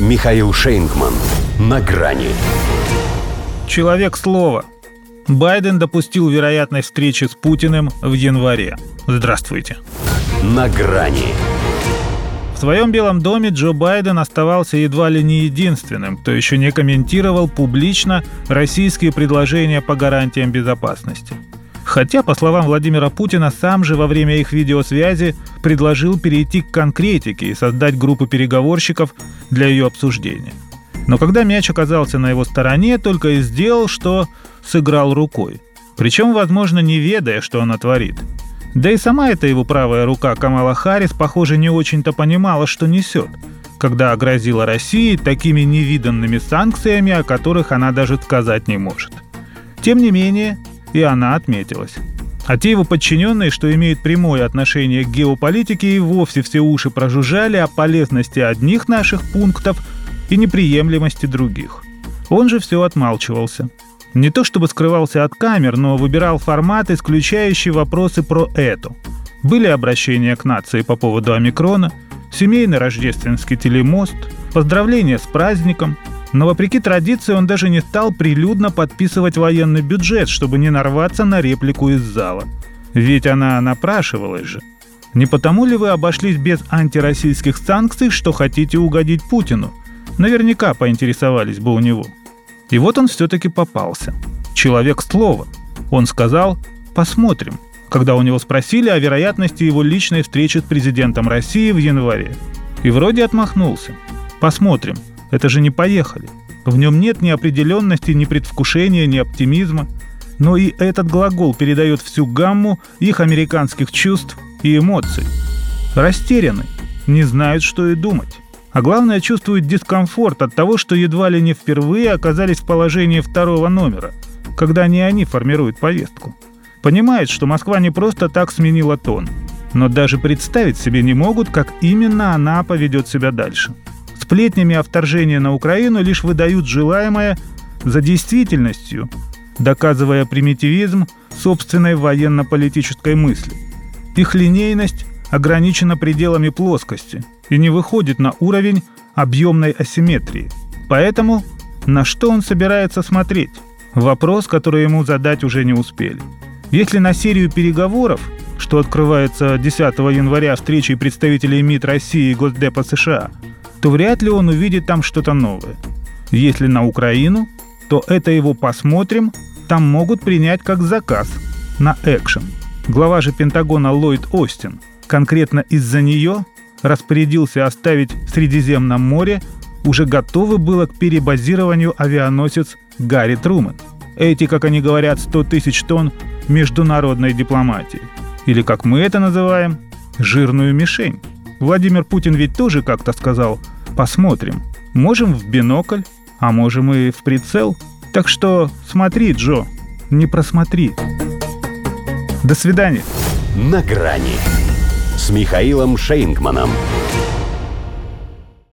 Михаил Шейнгман. На грани. Человек слова. Байден допустил вероятность встречи с Путиным в январе. Здравствуйте. На грани. В своем Белом доме Джо Байден оставался едва ли не единственным, кто еще не комментировал публично российские предложения по гарантиям безопасности. Хотя, по словам Владимира Путина, сам же во время их видеосвязи предложил перейти к конкретике и создать группу переговорщиков для ее обсуждения. Но когда мяч оказался на его стороне, только и сделал, что сыграл рукой. Причем, возможно, не ведая, что она творит. Да и сама эта его правая рука Камала Харрис, похоже, не очень-то понимала, что несет, когда грозила России такими невиданными санкциями, о которых она даже сказать не может. Тем не менее, и она отметилась. А те его подчиненные, что имеют прямое отношение к геополитике, и вовсе все уши прожужжали о полезности одних наших пунктов и неприемлемости других. Он же все отмалчивался. Не то чтобы скрывался от камер, но выбирал формат, исключающий вопросы про эту. Были обращения к нации по поводу омикрона, семейный рождественский телемост, поздравления с праздником – но вопреки традиции он даже не стал прилюдно подписывать военный бюджет, чтобы не нарваться на реплику из зала. Ведь она напрашивалась же. Не потому ли вы обошлись без антироссийских санкций, что хотите угодить Путину? Наверняка поинтересовались бы у него. И вот он все-таки попался. Человек слова. Он сказал «посмотрим», когда у него спросили о вероятности его личной встречи с президентом России в январе. И вроде отмахнулся. «Посмотрим», это же не поехали. В нем нет ни определенности, ни предвкушения, ни оптимизма. Но и этот глагол передает всю гамму их американских чувств и эмоций. Растеряны, не знают, что и думать. А главное, чувствуют дискомфорт от того, что едва ли не впервые оказались в положении второго номера, когда не они формируют повестку. Понимают, что Москва не просто так сменила тон, но даже представить себе не могут, как именно она поведет себя дальше сплетнями о вторжении на Украину лишь выдают желаемое за действительностью, доказывая примитивизм собственной военно-политической мысли. Их линейность ограничена пределами плоскости и не выходит на уровень объемной асимметрии. Поэтому на что он собирается смотреть? Вопрос, который ему задать уже не успели. Если на серию переговоров, что открывается 10 января встречей представителей МИД России и Госдепа США, то вряд ли он увидит там что-то новое. Если на Украину, то это его посмотрим, там могут принять как заказ на экшен. Глава же Пентагона Ллойд Остин конкретно из-за нее распорядился оставить в Средиземном море уже готовый было к перебазированию авианосец Гарри Трумэн. Эти, как они говорят, 100 тысяч тонн международной дипломатии. Или, как мы это называем, жирную мишень. Владимир Путин ведь тоже как-то сказал – Посмотрим. Можем в бинокль, а можем и в прицел. Так что смотри, Джо, не просмотри. До свидания. На грани с Михаилом Шейнгманом.